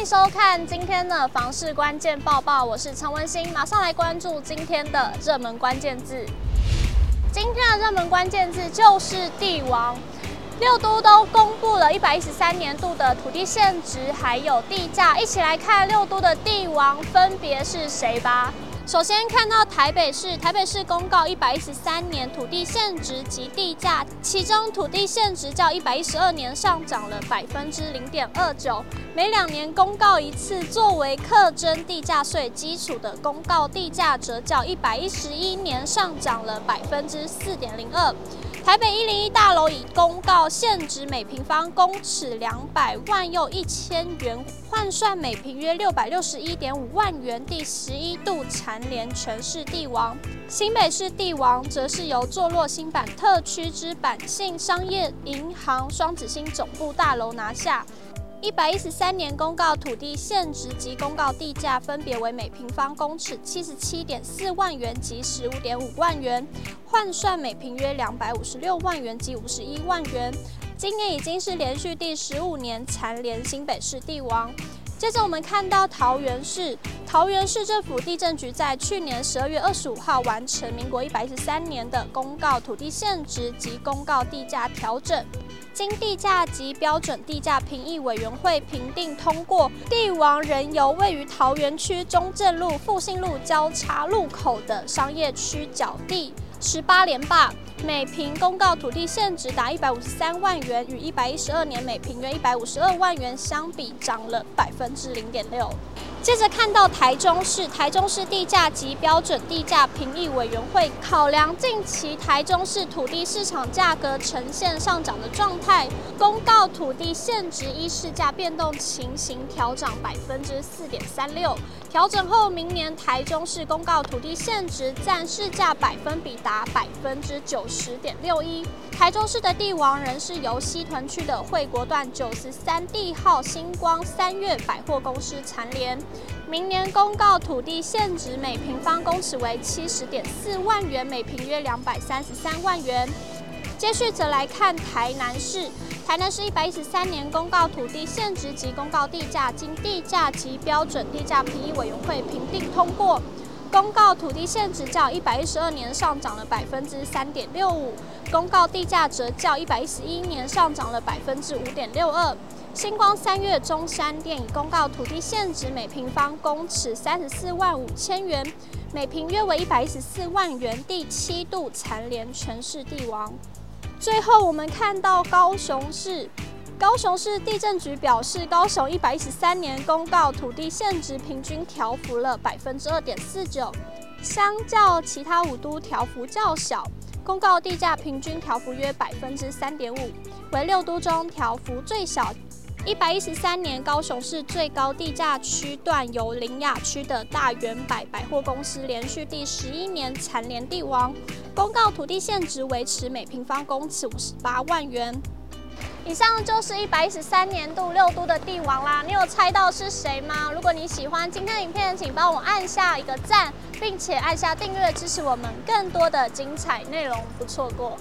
欢迎收看今天的房市关键报报，我是陈文心，马上来关注今天的热门关键字。今天的热门关键字就是帝王，六都都公布了一百一十三年度的土地限值还有地价，一起来看六都的帝王分别是谁吧。首先看到台北市，台北市公告一百一十三年土地现值及地价，其中土地现值较一百一十二年上涨了百分之零点二九，每两年公告一次，作为课征地价税基础的公告地价则较一百一十一年上涨了百分之四点零二。台北一零一大楼已公告限值每平方公尺两百万又一千元，换算每平约六百六十一点五万元，第十一度蝉联全市地王。新北市地王则是由坐落新版特区之版信商业银行双子星总部大楼拿下。一百一十三年公告土地现值及公告地价分别为每平方公尺七十七点四万元及十五点五万元，换算每坪约两百五十六万元及五十一万元。今年已经是连续第十五年蝉联新北市地王。接着我们看到桃园市，桃园市政府地震局在去年十二月二十五号完成民国一百一十三年的公告土地现值及公告地价调整。经地价及标准地价评议委员会评定通过，地王仍由位于桃园区中正路、复兴路交叉路口的商业区角地十八连霸，每坪公告土地现值达一百五十三万元，与一百一十二年每坪约一百五十二万元相比，涨了百分之零点六。接着看到台中市，台中市地价及标准地价评议委员会考量近期台中市土地市场价格呈现上涨的状态，公告土地现值依市价变动情形调涨百分之四点三六。调整后，明年台中市公告土地现值占市价百分比达百分之九十点六一。台中市的地王仍是由西屯区的惠国段九十三地号星光三月百货公司蝉联。明年公告土地现值每平方公尺为七十点四万元，每坪约两百三十三万元。接续则来看台南市，台南市一百一十三年公告土地现值及公告地价，经地价及标准地价评议委员会评定通过，公告土地现值较一百一十二年上涨了百分之三点六五，公告地价则较一百一十一年上涨了百分之五点六二。星光三月中山店已公告土地现值每平方公尺三十四万五千元，每坪约为一百一十四万元，第七度蝉联全市地王。最后，我们看到高雄市，高雄市地震局表示，高雄一百一十三年公告土地现值平均调幅了百分之二点四九，相较其他五都调幅较小，公告地价平均调幅约百分之三点五，为六都中调幅最小。一百一十三年，高雄市最高地价区段由林雅区的大元百百货公司连续第十一年蝉联地王，公告土地现值维持每平方公尺五十八万元。以上就是一百一十三年度六都的地王啦，你有猜到是谁吗？如果你喜欢今天的影片，请帮我按下一个赞，并且按下订阅，支持我们更多的精彩内容，不错过。